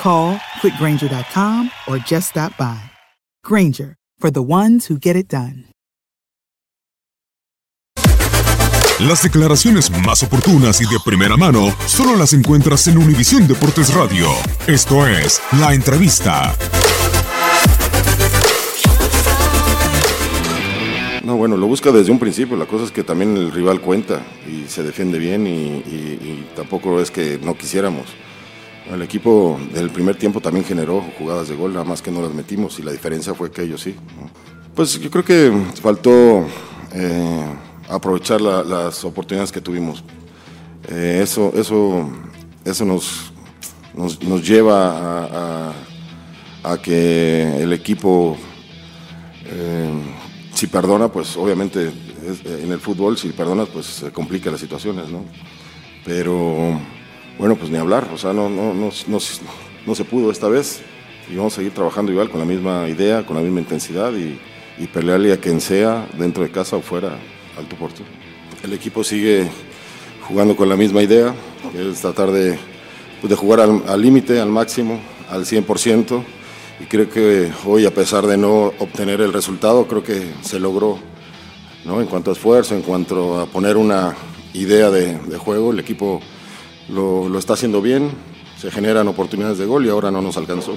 Call quickgranger.com or just stop by. Granger, for the ones who get it done. Las declaraciones más oportunas y de primera mano solo las encuentras en Univisión Deportes Radio. Esto es La Entrevista. No, bueno, lo busca desde un principio. La cosa es que también el rival cuenta y se defiende bien y, y- y tampoco es que no quisiéramos. El equipo del primer tiempo también generó jugadas de gol, nada más que no las metimos y la diferencia fue que ellos sí. Pues yo creo que faltó eh, aprovechar la- las oportunidades que tuvimos. Eh, eso eso, eso nos, nos, nos lleva a, a- a que el equipo, eh, si perdona, pues obviamente es- en el fútbol, si perdonas, pues se complican las situaciones, ¿no? Pero bueno, pues ni hablar, o sea, no, no, no, no, no se pudo esta vez y vamos a seguir trabajando igual con la misma idea, con la misma intensidad y, pelearle a quien sea, dentro de casa o fuera, al tu por. El equipo sigue jugando con la misma idea, que es tratar de, pues, de jugar al límite, al, máximo, al 100%. Y creo que hoy, a pesar de no obtener el resultado, creo que se logró ¿no? en cuanto a esfuerzo, en cuanto a poner una idea de, de juego. El equipo lo, lo está haciendo bien, se generan oportunidades de gol y ahora no nos alcanzó.